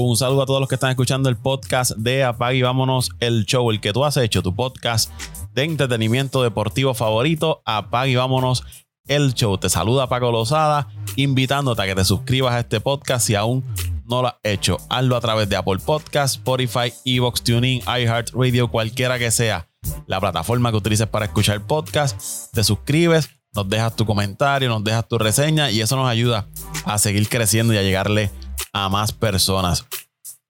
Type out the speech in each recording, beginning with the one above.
Un saludo a todos los que están escuchando el podcast de Apag y vámonos el show, el que tú has hecho, tu podcast de entretenimiento deportivo favorito. Apag y vámonos el show. Te saluda Paco Lozada, invitándote a que te suscribas a este podcast si aún no lo has hecho. Hazlo a través de Apple Podcast, Spotify, Evox, TuneIn, iHeartRadio, cualquiera que sea la plataforma que utilices para escuchar podcast. Te suscribes, nos dejas tu comentario, nos dejas tu reseña y eso nos ayuda a seguir creciendo y a llegarle a más personas.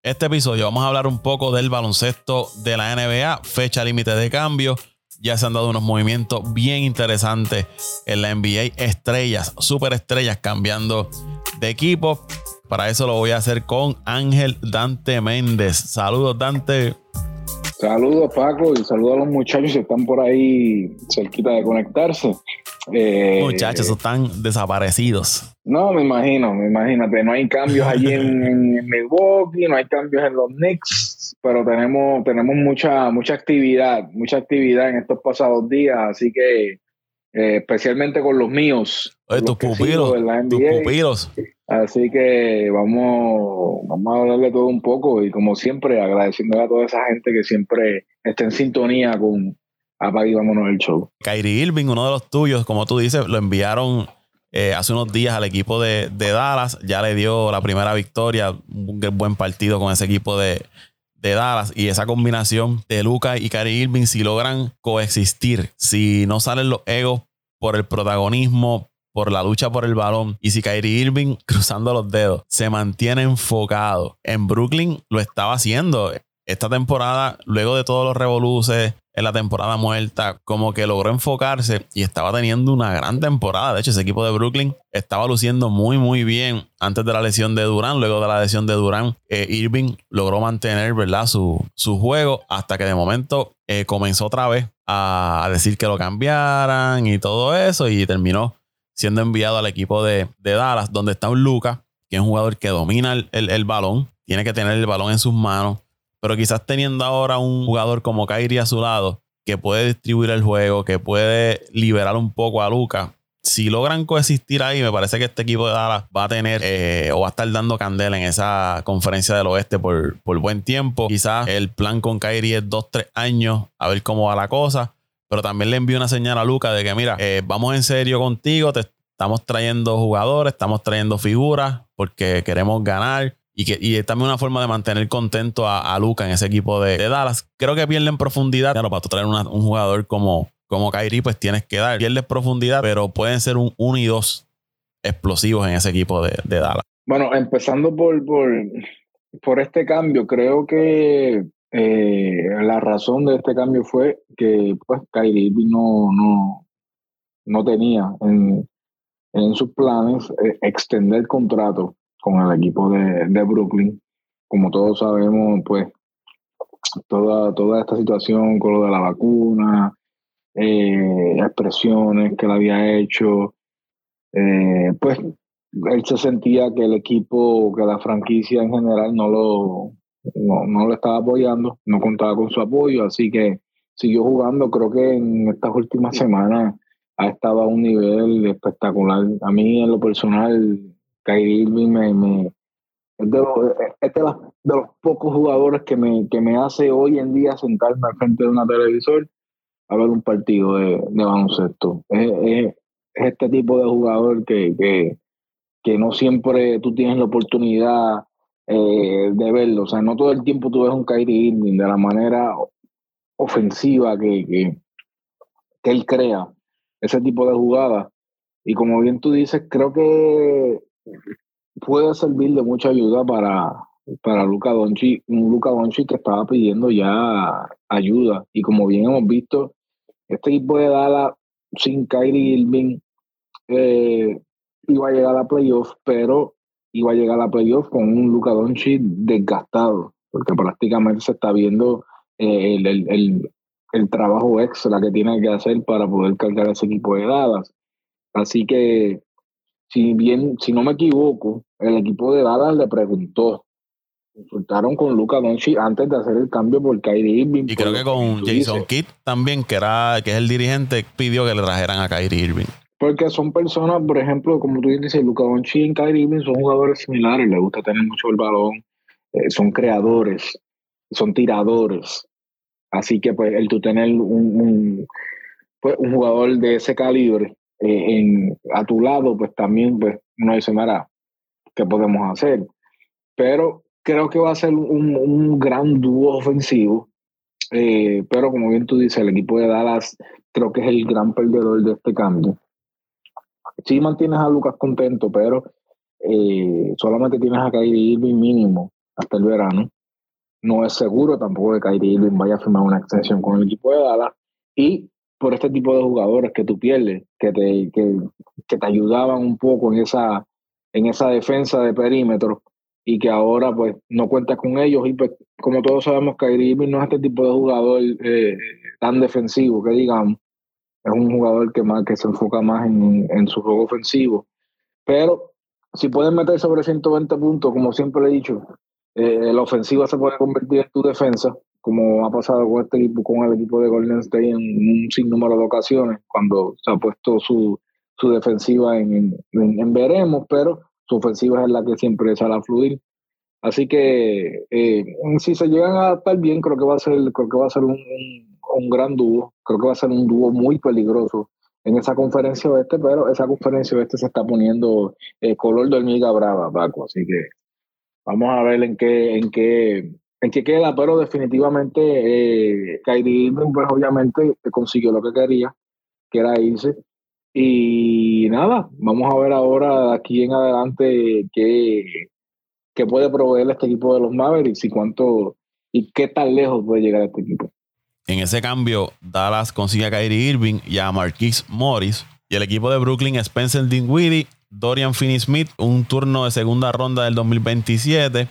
Este episodio vamos a hablar un poco del baloncesto de la NBA, fecha límite de cambio. Ya se han dado unos movimientos bien interesantes en la NBA. Estrellas, super estrellas cambiando de equipo. Para eso lo voy a hacer con Ángel Dante Méndez. Saludos, Dante. Saludos, Paco, y saludos a los muchachos que están por ahí cerquita de conectarse. Eh, muchachos, están desaparecidos. No, me imagino, me imagínate, no hay cambios allí en, Milwaukee, no hay cambios en los Knicks, pero tenemos, tenemos mucha, mucha actividad, mucha actividad en estos pasados días, así que eh, especialmente con los míos. tus pupilos, tus pupilos. Así que vamos, vamos a hablarle todo un poco y como siempre agradeciendo a toda esa gente que siempre está en sintonía con Apague Vámonos el Show. Kyrie Irving, uno de los tuyos, como tú dices, lo enviaron eh, hace unos días al equipo de, Dallas. Ya le dio la primera victoria, un buen partido con ese equipo de, de Dallas y esa combinación de Luca y Kyrie Irving, si logran coexistir, si no salen los egos por el protagonismo, por la lucha por el balón. Y si Kyrie Irving, cruzando los dedos, se mantiene enfocado en Brooklyn, lo estaba haciendo. Esta temporada, luego de todos los revoluces en la temporada muerta, como que logró enfocarse y estaba teniendo una gran temporada. De hecho, ese equipo de Brooklyn estaba luciendo muy, muy bien antes de la lesión de Durán. Luego de la lesión de Durán, eh, Irving logró mantener ¿verdad? Su, su juego hasta que de momento eh, comenzó otra vez a decir que lo cambiaran y todo eso y terminó siendo enviado al equipo de, Dallas, donde está un Luca, que es un jugador que domina el, balón, tiene que tener el balón en sus manos, pero quizás teniendo ahora un jugador como Kyrie a su lado, que puede distribuir el juego, que puede liberar un poco a Luca. Si logran coexistir ahí, me parece que este equipo de Dallas va a tener eh, o va a estar dando candela en esa conferencia del oeste por, por buen tiempo. Quizás el plan con Kyrie es dos, tres años, a ver cómo va la cosa pero también le envío una señal a Luca de que, mira, eh, vamos en serio contigo, te estamos trayendo jugadores, estamos trayendo figuras porque queremos ganar. Y, que, y es también una forma de mantener contento a, a Luca en ese equipo de, Dallas. Creo que pierden profundidad. Claro, para tú traer un jugador como, como Kyrie, pues tienes que dar. Pierdes profundidad, pero pueden ser un 1 y 2 explosivos en ese equipo de, de Dallas. Bueno, empezando por, por, por este cambio, creo que eh, la razón de este cambio fue que pues Kyrie no, no, no tenía en, en sus planes eh, extender contrato con el equipo de, de, Brooklyn. Como todos sabemos, pues toda, toda esta situación con lo de la vacuna, eh, expresiones que él había hecho, pues él se sentía que el equipo, que la franquicia en general no lo, no, no lo estaba apoyando, no contaba con su apoyo, así que siguió jugando. Creo que en estas últimas semanas ha estado a un nivel espectacular. A mí, en lo personal, Kyrie Irving me, es, de los, de, los, pocos jugadores que me, que me hace hoy en día sentarme al frente de una televisor a ver un partido de, de baloncesto. Es, es, este tipo de jugador que, que, que no siempre tú tienes la oportunidad eh, de verlo. O sea, no todo el tiempo tú ves un Kyrie Irving de la manera ofensiva que, que, él crea ese tipo de jugadas. Y como bien tú dices, creo que puede servir de mucha ayuda para, para Luca Doncic, un Luca Doncic que estaba pidiendo ya ayuda. Y como bien hemos visto, este equipo de Dallas sin Kyrie Irving eh, iba a llegar a playoffs, pero iba a llegar a playoff con un Luka Doncic desgastado, porque prácticamente se está viendo eh, el, el, trabajo extra que tiene que hacer para poder cargar ese equipo de Dallas. Así que, si bien, si no me equivoco, el equipo de Dallas le preguntó, consultaron con Luka Doncic antes de hacer el cambio por Kyrie Irving. Y creo que con Jason Kidd también, que era que es el dirigente, pidió que le trajeran a Kyrie Irving. Porque son personas, por ejemplo, como tú dices, Luca Doncic y Kyrie Irving son jugadores similares, les gusta tener mucho el balón, eh, son creadores, son tiradores. Así que pues el tú tener un, pues, un jugador de ese calibre eh, en, a tu lado, pues también pues uno dice, mira, ¿qué podemos hacer? Pero creo que va a ser un, un gran dúo ofensivo. Eh, pero como bien tú dices, el equipo de Dallas creo que es el gran perdedor de este cambio. Sí mantienes a Lucas contento, pero eh, solamente tienes a Kyrie Irving mínimo hasta el verano. No es seguro tampoco que Kyrie Irving vaya a firmar una extensión con el equipo de Dallas. Y por este tipo de jugadores que tú pierdes, que te, que, te ayudaban un poco en esa, en esa defensa de perímetro y que ahora pues no cuentas con ellos y pues como todos sabemos Kyrie Irving no es este tipo de jugador eh, tan defensivo que digamos es un jugador que más que se enfoca más en, en su juego ofensivo pero si pueden meter sobre 120 puntos como siempre he dicho eh, la ofensiva se puede convertir en tu defensa como ha pasado con este equipo, con el equipo de Golden State en un sinnúmero de ocasiones, cuando se ha puesto su, su defensiva en, en, veremos, pero su ofensiva es la que siempre sale a fluir. Así que eh, si se llegan a adaptar bien, creo que va a ser, creo que va a ser un, un, gran dúo, creo que va a ser un dúo muy peligroso en esa conferencia oeste, pero esa conferencia oeste se está poniendo eh, color de hormiga brava, Paco, así que vamos a ver en qué, en qué, en qué queda, pero definitivamente eh, Kyrie pues obviamente consiguió lo que quería, que era irse. Y nada, vamos a ver ahora aquí en adelante qué, qué puede proveer este equipo de los Mavericks y cuánto y qué tan lejos puede llegar este equipo. En ese cambio, Dallas consigue a Kyrie Irving y a Marquise Morris. Y el equipo de Brooklyn, Spencer Dinwiddie, Dorian Finney-Smith, un turno de segunda ronda del 2027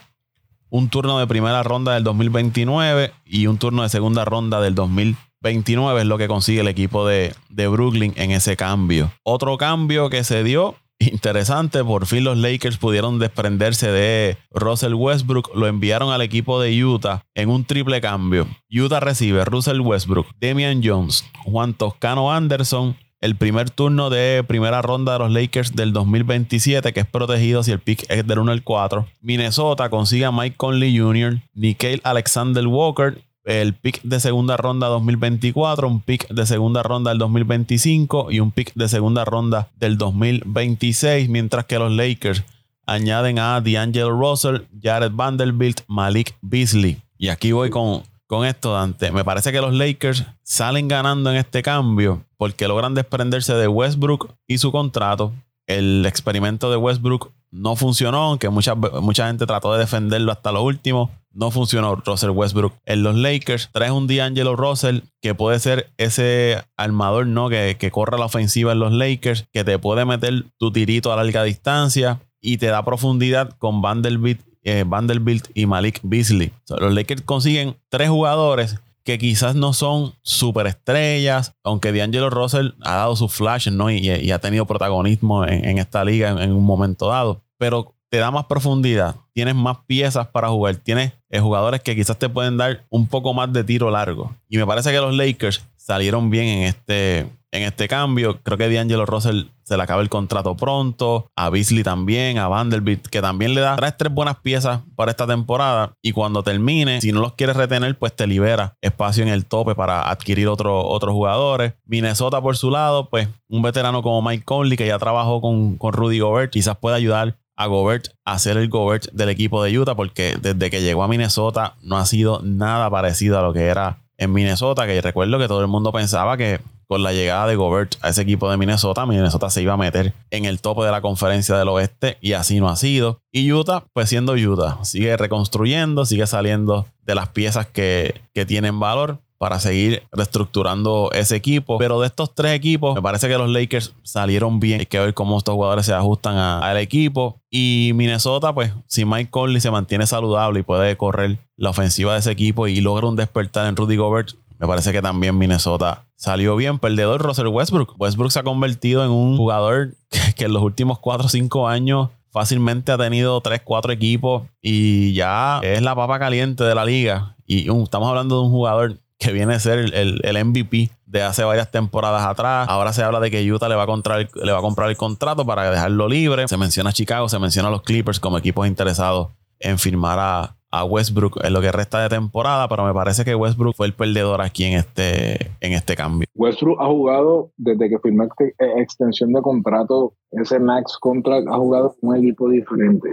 un turno de primera ronda del 2029 y un turno de segunda ronda del 2029 es lo que consigue el equipo de, de Brooklyn en ese cambio. Otro cambio que se dio Interesante, por fin los Lakers pudieron desprenderse de Russell Westbrook, lo enviaron al equipo de Utah en un triple cambio. Utah recibe Russell Westbrook, Damian Jones, Juan Toscano Anderson, el primer turno de primera ronda de los Lakers del 2027, que es protegido si el pick es del 1 al 4. Minnesota consigue a Mike Conley Jr., Nikhil Alexander Walker, el pick de segunda ronda 2024, un pick de segunda ronda del 2025 y un pick de segunda ronda del 2026, mientras que los Lakers añaden a D'Angelo Russell, Jared Vanderbilt, Malik Beasley. Y aquí voy con con esto, Dante. Me parece que los Lakers salen ganando en este cambio porque logran desprenderse de Westbrook y su contrato. El experimento de Westbrook no funcionó, aunque mucha, mucha gente trató de defenderlo hasta lo último. No funcionó Russell Westbrook en los Lakers. Traes un D'Angelo Russell que puede ser ese armador ¿no? que, que corra la ofensiva en los Lakers, que te puede meter tu tirito a larga distancia y te da profundidad con Vanderbilt eh, Vanderbilt y Malik Beasley. los Lakers consiguen tres jugadores que quizás no son superestrellas, aunque D'Angelo Russell ha dado sus flashes ¿no? y, ha tenido protagonismo en, esta liga en, un momento dado, pero te da más profundidad, tienes más piezas para jugar, tienes eh, jugadores que quizás te pueden dar un poco más de tiro largo. Y me parece que los Lakers salieron bien en este, en este cambio. Creo que D'Angelo Russell se le acaba el contrato pronto. A Beasley también, a Vanderbilt, que también le da. Traes tres buenas piezas para esta temporada. Y cuando termine, si no los quieres retener, pues te libera espacio en el tope para adquirir otros jugadores. Minnesota, por su lado, pues un veterano como Mike Conley, que ya trabajó con, con Rudy Gobert, quizás pueda ayudar a Gobert a ser el Gobert del equipo de Utah, porque desde que llegó a Minnesota no ha sido nada parecido a lo que era en Minnesota, que recuerdo que todo el mundo pensaba que con la llegada de Gobert a ese equipo de Minnesota, Minnesota se iba a meter en el tope de la conferencia del oeste y así no ha sido. Y Utah, pues siendo Utah, sigue reconstruyendo, sigue saliendo de las piezas que, que tienen valor para seguir reestructurando ese equipo. Pero de estos tres equipos, me parece que los Lakers salieron bien. Hay que ver cómo estos jugadores se ajustan al equipo. Y Minnesota, pues, si Mike Conley se mantiene saludable y puede correr la ofensiva de ese equipo y logra un despertar en Rudy Gobert, me parece que también Minnesota salió bien. Perdedor Russell Westbrook. Westbrook se ha convertido en un jugador que, en los últimos 4 o 5 años fácilmente ha tenido 3, 4 equipos y ya es la papa caliente de la liga. Y estamos hablando de un jugador que viene a ser el, MVP de hace varias temporadas atrás. Ahora se habla de que Utah le va a comprar, le va a comprar el contrato para dejarlo libre. Se menciona a Chicago, se menciona a los Clippers como equipos interesados en firmar a, a Westbrook en lo que resta de temporada, pero me parece que Westbrook fue el perdedor aquí en este, en este cambio. Westbrook ha jugado desde que firmó esta extensión de contrato, ese max contract, ha jugado con un equipo diferente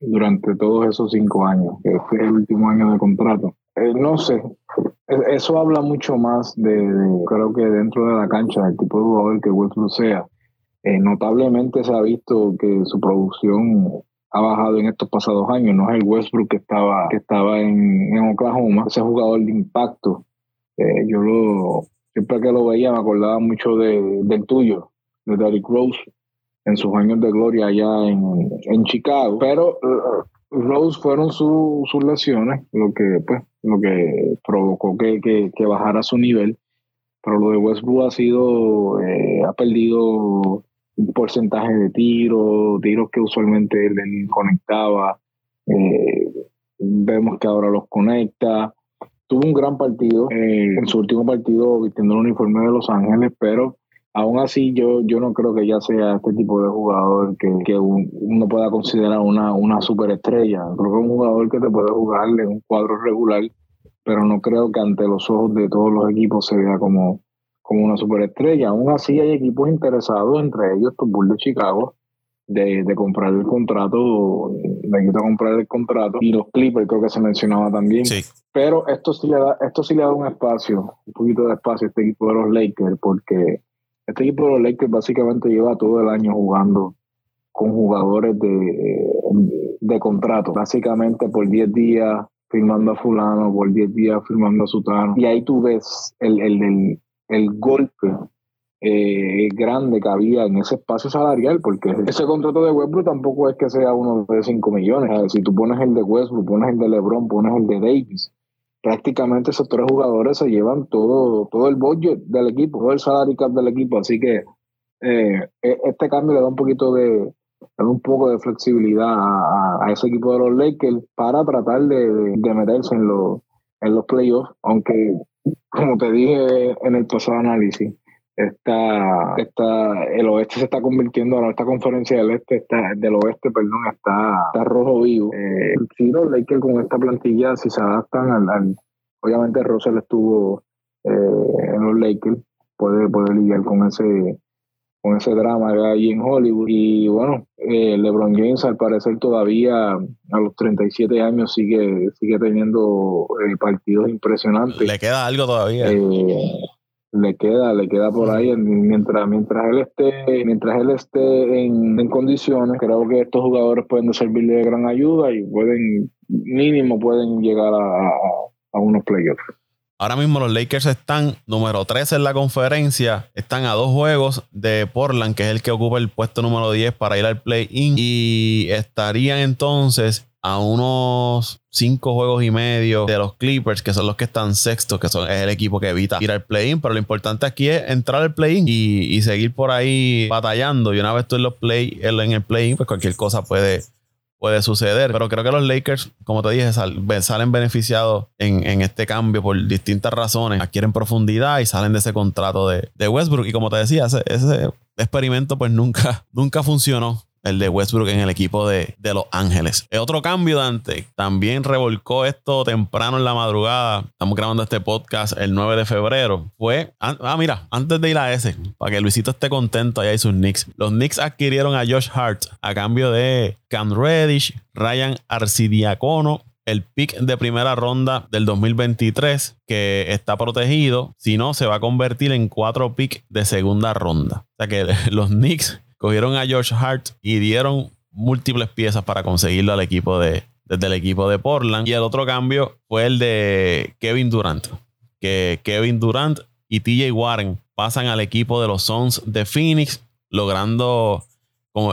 durante todos esos cinco años, que fue el último año de contrato. Eh, no sé, e, eso habla mucho más de, creo que dentro de la cancha, del tipo de jugador que Westbrook sea. Eh, notablemente se ha visto que su producción ha bajado en estos pasados años. No es el Westbrook que estaba, que estaba en, Oklahoma, ese jugador de impacto. Eh, yo lo, siempre que lo veía me acordaba mucho de, del tuyo, de Derrick Rose, en sus años de gloria allá en, en Chicago. Pero Rose fueron sus lesiones lo que, pues, lo que provocó que, que, bajara su nivel. Pero lo de Westbrook ha sido, eh, ha perdido porcentaje de tiros, tiros que usualmente él, conectaba. Eh, vemos que ahora los conecta. Tuvo un gran partido eh, en su último partido vistiendo el uniforme de Los Ángeles, pero aún así yo, yo no creo que ya sea este tipo de jugador que, uno pueda considerar una, una superestrella. Creo que es un jugador que te puede jugar en un cuadro regular, pero no creo que ante los ojos de todos los equipos se vea como, como una superestrella. Aún así hay equipos interesados, entre ellos los Bulls de Chicago, de, comprar el contrato, de comprar el contrato, y los Clippers creo que se mencionaba también. Pero esto sí, le da, esto sí le da un espacio, un poquito de espacio a este equipo de los Lakers, porque este equipo de los Lakers básicamente lleva todo el año jugando con jugadores de, de contrato, básicamente por 10 días firmando a fulano, por 10 días firmando a sutano. Y ahí tú ves el, el, el golpe eh, grande que había en ese espacio salarial, porque ese contrato de Westbrook tampoco es que sea uno de 5 millones. si tú pones el de Westbrook, pones el de LeBron, pones el de Davis, prácticamente esos tres jugadores se llevan todo, todo el budget del equipo, todo el salary cap del equipo. Así que eh, e, este cambio le da un poquito de, un poco de flexibilidad a, ese equipo de los Lakers para tratar de, de meterse en los, en los playoffs, aunque como te dije en el pasado análisis, está, está, el oeste se está convirtiendo ahora, esta conferencia del este está, del oeste, perdón, está, está rojo vivo. Eh, si los Lakers con esta plantilla, si se adaptan al, obviamente Russell estuvo eh, en los Lakers, puede, puede lidiar con ese con ese drama ahí en Hollywood. Y bueno, eh, LeBron James al parecer todavía a los 37 años sigue, sigue teniendo eh, partidos impresionantes. Le queda algo todavía. Eh, le queda, le queda por ahí mientras, mientras él esté, mientras él esté en, en condiciones, creo que estos jugadores pueden servirle de gran ayuda y pueden, mínimo pueden llegar a, a unos playoffs. Ahora mismo los Lakers están número 13 en la conferencia. Están a dos juegos de Portland, que es el que ocupa el puesto número 10 para ir al play-in. Y estarían entonces a unos cinco juegos y medio de los Clippers, que son los que están sextos, que son, es el equipo que evita ir al play-in. Pero lo importante aquí es entrar al play-in y, seguir por ahí batallando. Y una vez tú en, los play, en el play-in, pues cualquier cosa puede puede suceder. Pero creo que los Lakers, como te dije, salen beneficiados en, este cambio por distintas razones. Adquieren profundidad y salen de ese contrato de, Westbrook. Y como te decía, ese, ese, experimento pues nunca, nunca funcionó el de Westbrook en el equipo de, Los Ángeles. El otro cambio, Dante, también revolcó esto temprano en la madrugada. Estamos grabando este podcast el 9 de febrero. Fue, ah, mira, antes de ir a ese, para que Luisito esté contento, allá hay sus Knicks. Los Knicks adquirieron a Josh Hart a cambio de Cam Reddish, Ryan Arcidiacono, el pick de primera ronda del 2023 que está protegido, si no se va a convertir en cuatro picks de segunda ronda. O sea que los Knicks cogieron a George Hart y dieron múltiples piezas para conseguirlo al equipo de, desde el equipo de Portland. Y el otro cambio fue el de Kevin Durant. Que Kevin Durant y TJ Warren pasan al equipo de los Suns de Phoenix, logrando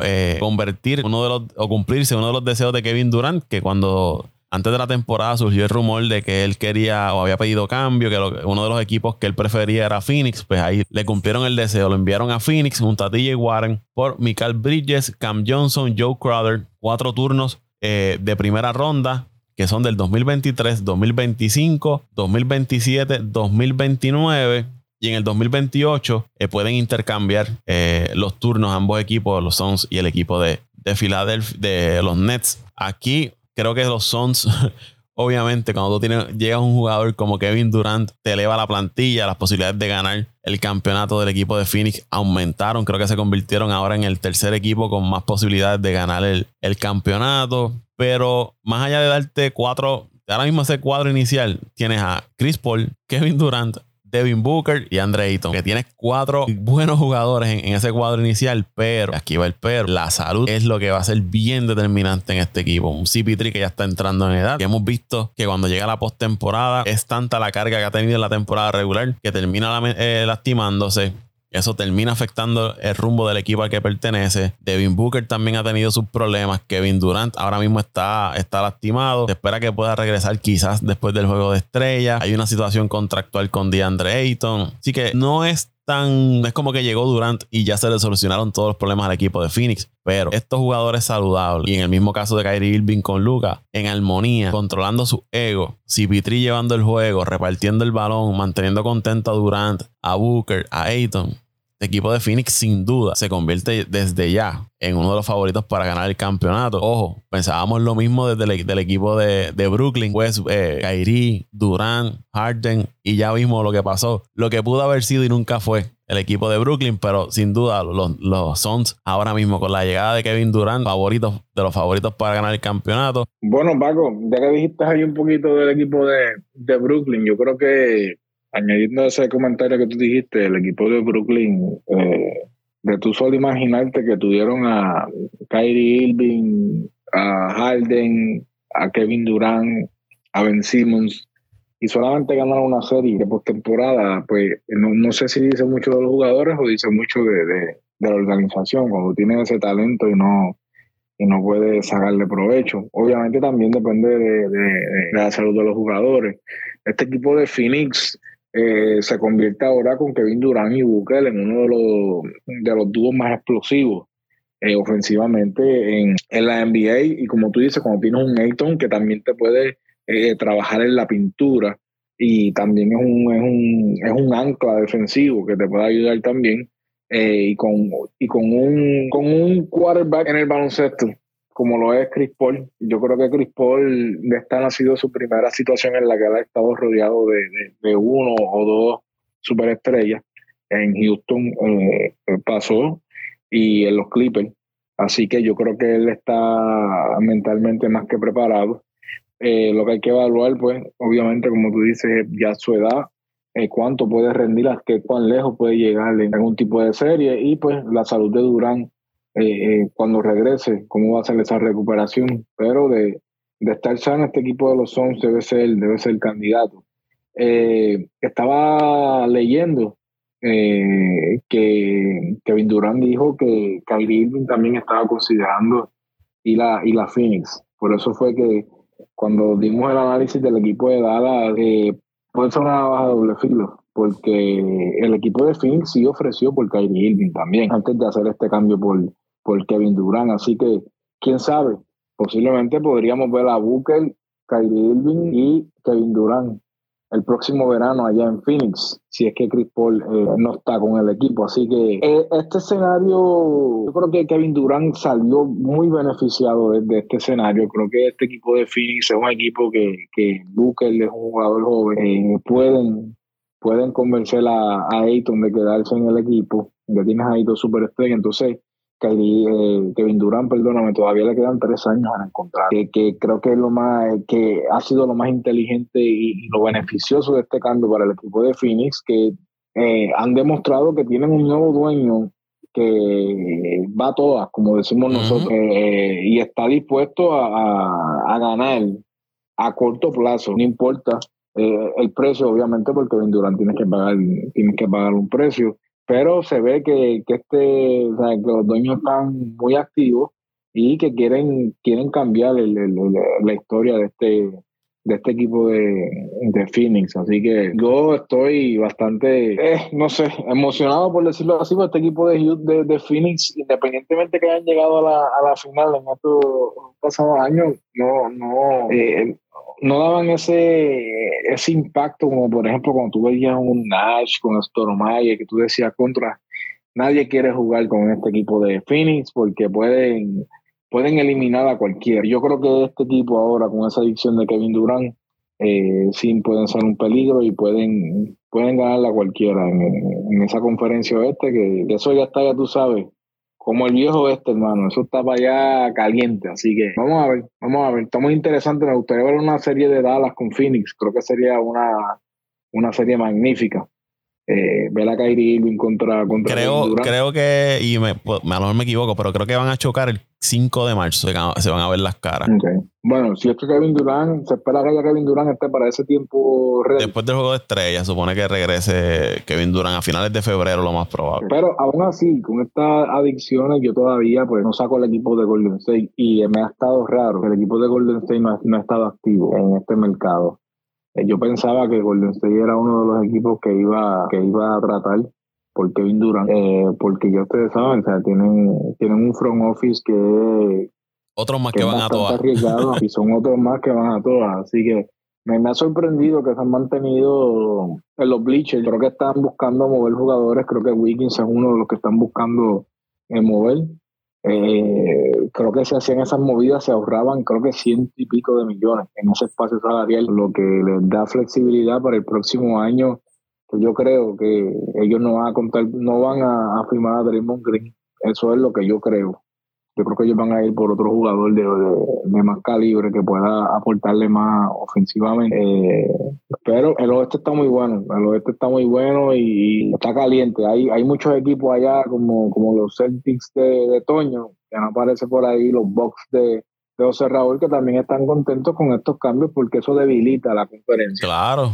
eh, convertir uno de los, o cumplirse uno de los deseos de Kevin Durant, que cuando antes de la temporada surgió el rumor de que él quería o había pedido cambio, que uno de los equipos que él prefería era Phoenix, pues ahí le cumplieron el deseo, lo enviaron a Phoenix junto a DJ Warren por Michael Bridges, Cam Johnson, Joe Crowder, cuatro turnos eh, de primera ronda que son del 2023, 2025, 2027, 2029 y en el 2028 eh, pueden intercambiar eh, los turnos ambos equipos, los Suns y el equipo de, de Philadelphia, de los Nets. Aquí creo que los Suns obviamente, cuando tú llegas a un jugador como Kevin Durant, te eleva la plantilla, las posibilidades de ganar el campeonato del equipo de Phoenix aumentaron. Creo que se convirtieron ahora en el tercer equipo con más posibilidades de ganar el, el campeonato. Pero más allá de darte cuatro, ahora mismo ese cuadro inicial, tienes a Chris Paul, Kevin Durant, Devin Booker y Andre Ayton. Que tienes cuatro buenos jugadores en, ese cuadro inicial, pero aquí va el pero. La salud es lo que va a ser bien determinante en este equipo. Un CP3 que ya está entrando en edad. Que hemos visto que cuando llega la postemporada es tanta la carga que ha tenido en la temporada regular que termina eh, lastimándose. Eso termina afectando el rumbo del equipo al que pertenece. Devin Booker también ha tenido sus problemas. Kevin Durant ahora mismo está, está lastimado. Se espera que pueda regresar quizás después del juego de estrella. Hay una situación contractual con DeAndre Ayton. Así que no es tan. Es como que llegó Durant y ya se le solucionaron todos los problemas al equipo de Phoenix. Pero estos jugadores saludables, y en el mismo caso de Kyrie Irving con Luca, en armonía, controlando su ego, CP3 llevando el juego, repartiendo el balón, manteniendo contento a Durant, a Booker, a Ayton el equipo de Phoenix sin duda se convierte desde ya en uno de los favoritos para ganar el campeonato. Ojo, pensábamos lo mismo desde el, del equipo de, Brooklyn, pues eh, Kyrie, Durant, Harden y ya vimos lo que pasó. Lo que pudo haber sido y nunca fue el equipo de Brooklyn, pero sin duda los, los Suns ahora mismo con la llegada de Kevin Durant, favoritos de los favoritos para ganar el campeonato. Bueno, Paco, ya que dijiste ahí un poquito del equipo de, de Brooklyn, yo creo que añadiendo ese comentario que tú dijiste, el equipo de Brooklyn, eh, de tú solo imaginarte que tuvieron a Kyrie Irving, a Harden, a Kevin Durant, a Ben Simmons, y solamente ganaron una serie de postemporada, pues no, sé si dice mucho de los jugadores o dice mucho de, la organización, cuando tiene ese talento y no, y no puede sacarle provecho. Obviamente también depende de, de, la salud de los jugadores. Este equipo de Phoenix eh, se convierte ahora con Kevin Durant y Booker en uno de los, de los dúos más explosivos eh, ofensivamente en, la NBA. Y como tú dices, cuando tienes un Ayton que también te puede eh, trabajar en la pintura y también es un, es un, es un ancla defensivo que te puede ayudar también. y con, y con, un, con un quarterback en el baloncesto como lo es Chris Paul. Yo creo que Chris Paul esta ha sido su primera situación en la que él ha estado rodeado de, uno o dos superestrellas. En Houston eh, pasó y en los Clippers. Así que yo creo que él está mentalmente más que preparado. Eh, lo que hay que evaluar, pues, obviamente, como tú dices, ya su edad, eh, cuánto puede rendir, a qué cuán lejos puede llegar en algún tipo de serie y pues la salud de Durán eh, eh, cuando regrese, cómo va a ser esa recuperación. Pero de, de estar sano, este equipo de los Suns debe ser, debe ser candidato. Eh, estaba leyendo que Kevin Durant dijo que Kyrie Irving también estaba considerando y la, y la Phoenix. Por eso fue que cuando dimos el análisis del equipo de Dallas, puede ser una baja doble filo, porque el equipo de Phoenix sí ofreció por Kyrie Irving también, antes de hacer este cambio por, por Kevin Durant. Así que, quién sabe, posiblemente podríamos ver a Booker, Kyrie Irving y Kevin Durant el próximo verano allá en Phoenix, si es que Chris Paul eh, no está con el equipo. Así que eh, este escenario, yo creo que Kevin Durant salió muy beneficiado de, este escenario. Creo que este equipo de Phoenix es un equipo que, que Booker es un jugador joven. Eh, pueden, pueden convencer a, a Ayton de quedarse en el equipo. Ya tienes ahí dos superestrellas. Entonces, Kevin Durant, perdóname, todavía le quedan tres años en encontrar. Que, que creo que es lo más, que ha sido lo más inteligente y, lo beneficioso de este cambio para el equipo de Phoenix, que eh, han demostrado que tienen un nuevo dueño que va a todas, como decimos nosotros, eh, y está dispuesto a, ganar a corto plazo, no importa el precio, obviamente, porque Kevin Durant tiene que pagar, tiene que pagar un precio pero se ve que, que este, que los dueños están muy activos y que quieren, quieren cambiar el, la historia de este, de este equipo de, de, Phoenix. Así que yo estoy bastante, eh, no sé, emocionado por decirlo así, por este equipo de, de, de, Phoenix, independientemente que hayan llegado a la, a la final en estos pasados años, no, no, eh, no daban ese, ese impacto como por ejemplo cuando tú veías un Nash con Stormayer que tú decías contra nadie quiere jugar con este equipo de Phoenix porque pueden pueden eliminar a cualquiera. Yo creo que este equipo ahora, con esa adicción de Kevin Durant, eh, sí pueden ser un peligro y pueden, pueden ganarla cualquiera en, esa conferencia oeste, que, eso ya está, ya tú sabes, como el viejo este, hermano, eso está para allá caliente, así que vamos a ver, vamos a ver, está muy interesante, me gustaría ver una serie de Dallas con Phoenix, creo que sería una, una serie magnífica. Eh, ver a Kyrie Irving contra, contra creo, creo que, y me, pues, a lo mejor me equivoco, pero creo que van a chocar el 5 de marzo, se van a ver las caras. Bueno, si es que Kevin Durant, se espera que haya Kevin Durant esté para ese tiempo Después del juego de estrellas, supone que regrese Kevin Durant a finales de febrero, lo más probable. Pero aún así, con estas adicciones, yo todavía pues no saco el equipo de Golden State y me ha estado raro que el equipo de Golden State no no ha estado activo en este mercado. Eh, yo pensaba que Golden State era uno de los equipos que iba, que iba a tratar por Kevin Durant, eh, porque ya ustedes saben, o sea, tienen, tienen un front office que otros más que, van a todas. y son otros más que van a todas. Así que me, me, ha sorprendido que se han mantenido en los bleachers. Creo que están buscando mover jugadores. Creo que Wiggins es uno de los que están buscando eh, mover. Eh, creo que se hacían esas movidas, se ahorraban creo que ciento y pico de millones en ese espacio salarial, lo que les da flexibilidad para el próximo año. yo creo que ellos no van a contar, no van a, a firmar a Draymond Green. Eso es lo que yo creo yo creo que ellos van a ir por otro jugador de, de, más calibre que pueda aportarle más ofensivamente. Eh, pero el oeste está muy bueno, el oeste está muy bueno y, está caliente. Hay, hay muchos equipos allá como, como los Celtics de, de Toño, que no aparece por ahí, los Bucks de, de José Raúl, que también están contentos con estos cambios porque eso debilita la conferencia. Claro.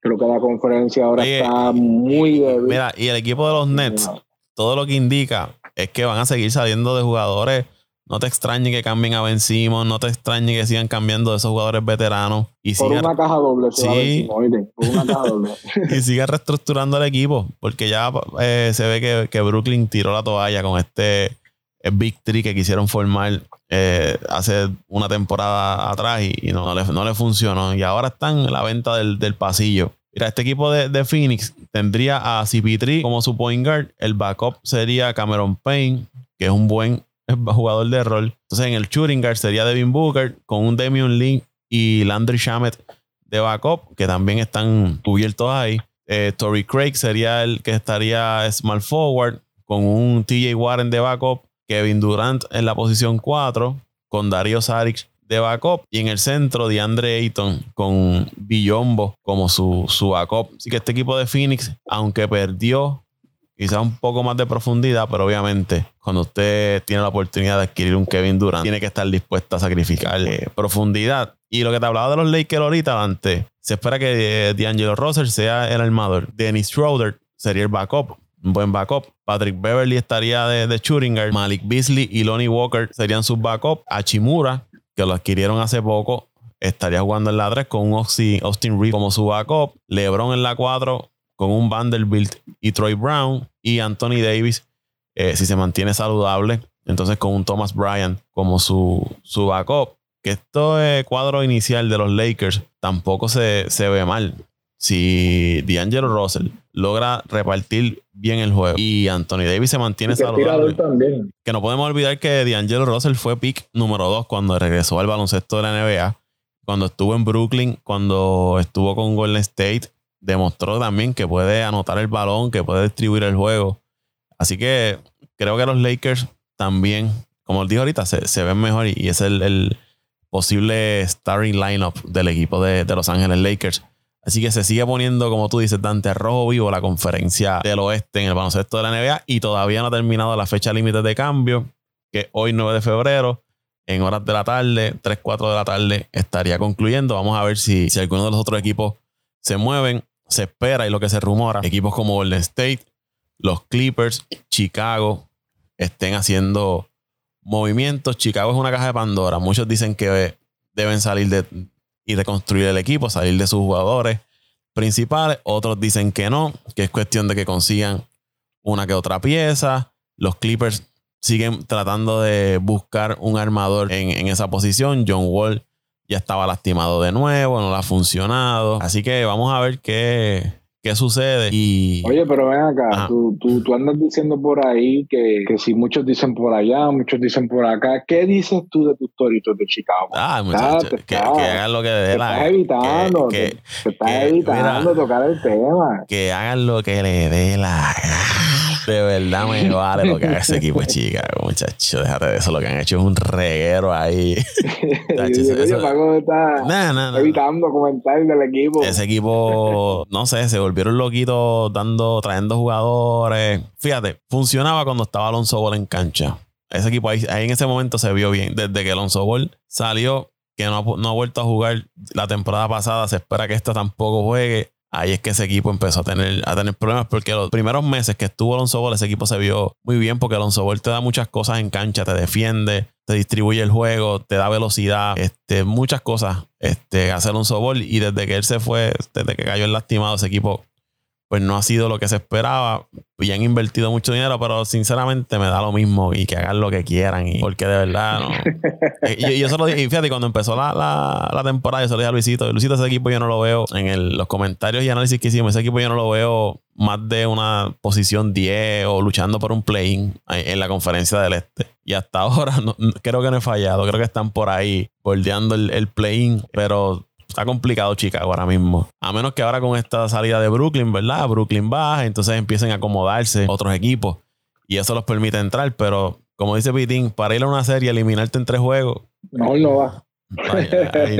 Creo que la conferencia ahora está muy débil. Mira, y el equipo de los Nets, todo lo que indica es que van a seguir saliendo de jugadores. No te extrañe que cambien a Ben no te extrañe que sigan cambiando de esos jugadores veteranos. Y por una caja doble, sí. por una caja doble. y siga reestructurando el equipo, porque ya eh, se ve que, Brooklyn tiró la toalla con este Big Tree que quisieron formar eh, hace una temporada atrás y, no, le, funcionó. Y ahora están en la venta del, del pasillo. Mira, este equipo de, Phoenix tendría a CP3 como su point guard. El backup sería Cameron Payne, que es un buen jugador de rol. Entonces, en el shooting guard sería Devin Booker con un Damian Link y Landry Shamet de backup, que también están cubiertos ahí. Eh, Tory Craig sería el que estaría small forward con un TJ Warren de backup. Kevin Durant en la posición 4 con Dario Saric de backup. Y en el centro, de Andre Ayton con Billombo como su, su backup. Así que este equipo de Phoenix, aunque perdió quizá un poco más de profundidad, pero obviamente cuando usted tiene la oportunidad de adquirir un Kevin Durant, tiene que estar dispuesto a sacrificar eh, profundidad. Y lo que te hablaba de los Lakers ahorita antes, se espera que eh, D'Angelo Russell sea el armador. Dennis Schroeder sería el backup. Un buen backup. Patrick Beverly estaría de, de Malik Beasley y Lonnie Walker serían sus backup. Achimura que lo adquirieron hace poco, estaría jugando en la 3 con un Austin Reed como su backup, LeBron en la 4 con un Vanderbilt y Troy Brown y Anthony Davis, eh, si se mantiene saludable, entonces con un Thomas Bryant como su, su backup. Que esto es cuadro inicial de los Lakers tampoco se, se ve mal si D'Angelo Russell logra repartir bien el juego y Anthony Davis se mantiene saludable. Que no podemos olvidar que D'Angelo Russell fue pick número 2 cuando regresó al baloncesto de la NBA, cuando estuvo en Brooklyn, cuando estuvo con Golden State, demostró también que puede anotar el balón, que puede distribuir el juego. Así que creo que los Lakers también, como dije ahorita, se, ven mejor y, es el, posible starting lineup del equipo de, de Los Ángeles Lakers. Así que se sigue poniendo, como tú dices, Dante Rojo vivo la conferencia del oeste en el baloncesto de la NBA y todavía no ha terminado la fecha límite de cambio, que hoy 9 de febrero, en horas de la tarde, 3, 4 de la tarde, estaría concluyendo. Vamos a ver si, si alguno de los otros equipos se mueven. Se espera y lo que se rumora, equipos como Golden State, los Clippers, Chicago, estén haciendo movimientos. Chicago es una caja de Pandora. Muchos dicen que deben salir de, y reconstruir el equipo, salir de sus jugadores principales. Otros dicen que no, que es cuestión de que consigan una que otra pieza. Los Clippers siguen tratando de buscar un armador en, esa posición. John Wall ya estaba lastimado de nuevo, no le ha funcionado. Así que vamos a ver qué, qué sucede. Y, Oye, pero ven acá, tú, tú, tú, andas diciendo por ahí que, que, si muchos dicen por allá, muchos dicen por acá, ¿qué dices tú de tus toritos de Chicago? Ah, muchachos, que, que, hagan lo que dé la Estás evitando, que, te, estás evitando tocar el tema. Que hagan lo que le dé la de verdad me vale lo que haga ese equipo de Chicago, muchachos. Déjate de eso. Lo que han hecho es un reguero ahí. evitando comentarios del equipo. Ese equipo, no sé, se volvieron loquitos dando, trayendo jugadores. Fíjate, funcionaba cuando estaba Alonso Ball en cancha. Ese equipo ahí, en ese momento se vio bien. Desde que Alonso Ball salió, que no no ha vuelto a jugar la temporada pasada, se espera que esta tampoco juegue ahí es que ese equipo empezó a tener, a tener problemas porque los primeros meses que estuvo Alonso Ball, ese equipo se vio muy bien porque Alonso Ball te da muchas cosas en cancha, te defiende, te distribuye el juego, te da velocidad, este, muchas cosas este, hace Alonso Ball y desde que él se fue, desde que cayó el lastimado, ese equipo pues no ha sido lo que se esperaba y han invertido mucho dinero, pero sinceramente me da lo mismo y que hagan lo que quieran, y porque de verdad no. y, yo solo dije, y fíjate, cuando empezó la, la, temporada, yo se lo dije a Luisito, Luisito, ese equipo yo no lo veo en el, los comentarios y análisis que hicimos, ese equipo yo no lo veo más de una posición 10 o luchando por un play en la conferencia del este. Y hasta ahora creo que no he fallado, creo que están por ahí bordeando el, el play-in, pero está complicado Chicago ahora mismo. A menos que ahora con esta salida de Brooklyn, ¿verdad? Brooklyn baja, entonces empiecen a acomodarse otros equipos y eso los permite entrar, pero como dice Pitín, para ir a una serie, eliminarte en tres juegos. No, no va.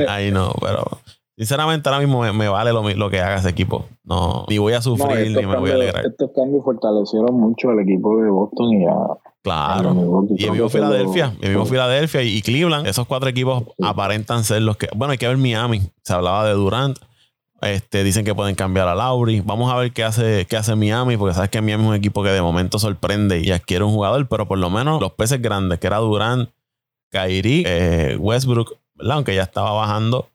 Ahí, no, pero sinceramente ahora mismo me, vale lo, lo, que haga ese equipo. No, ni voy a sufrir ni me voy a alegrar. Estos cambios fortalecieron mucho al equipo de Boston y a, Claro. Y mismo Filadelfia, el mismo Filadelfia y Cleveland, esos cuatro equipos aparentan ser los que. Bueno, hay que ver Miami. Se hablaba de Durant. Este, dicen que pueden cambiar a Lauri. Vamos a ver qué hace, qué hace Miami, porque sabes que Miami es un equipo que de momento sorprende y adquiere un jugador, pero por lo menos los peces grandes, que era Durant, Kyrie, eh, Westbrook, aunque ya estaba bajando,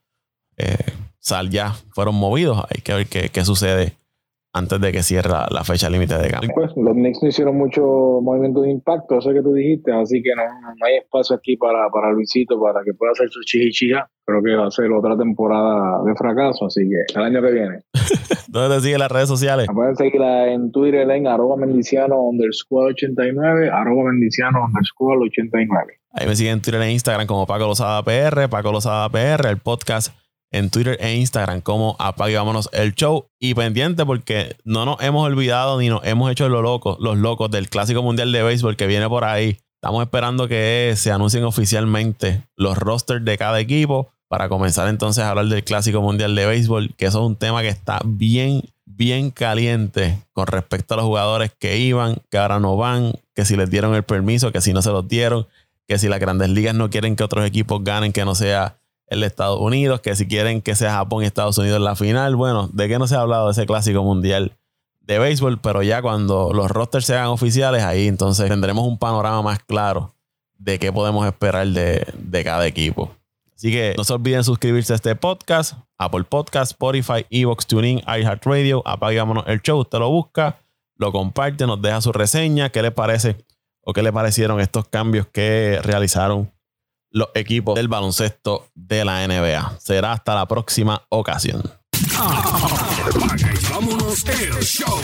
eh, Sal ya fueron movidos. Hay que ver qué, qué sucede antes de que cierre la fecha límite de cambio. Pues los Knicks no hicieron mucho movimiento de impacto, eso que tú dijiste, así que no, hay espacio aquí para, para Luisito para que pueda hacer su chichichija. Creo que va a ser otra temporada de fracaso, así que el año que viene. ¿Dónde te siguen las redes sociales? pueden seguirla en Twitter en arroba mendiciano underscore 89, arroba mendiciano underscore 89. Ahí me siguen en Twitter e Instagram como Paco Lozada PR, Paco Lozada PR, el podcast en Twitter e Instagram como Apague Vámonos el Show. Y pendiente porque no nos hemos olvidado ni nos hemos hecho los locos, los locos del Clásico Mundial de Béisbol que viene por ahí. Estamos esperando que se anuncien oficialmente los rosters de cada equipo para comenzar entonces a hablar del Clásico Mundial de Béisbol, que eso es un tema que está bien, bien caliente con respecto a los jugadores que iban, que ahora no van, que si les dieron el permiso, que si no se los dieron, que si las grandes ligas no quieren que otros equipos ganen, que no sea el de Estados Unidos, que si quieren que sea Japón y Estados Unidos en la final, bueno, ¿de qué no se ha hablado de ese clásico mundial de béisbol? Pero ya cuando los rosters sean oficiales, ahí entonces tendremos un panorama más claro de qué podemos esperar de, cada equipo. Así que no se olviden suscribirse a este podcast, Apple Podcast, Spotify, Evox, TuneIn, iHeartRadio, apagámonos el show, usted lo busca, lo comparte, nos deja su reseña, qué le parece o qué le parecieron estos cambios que realizaron los equipos del baloncesto de la NBA. Será hasta la próxima ocasión. vámonos el show.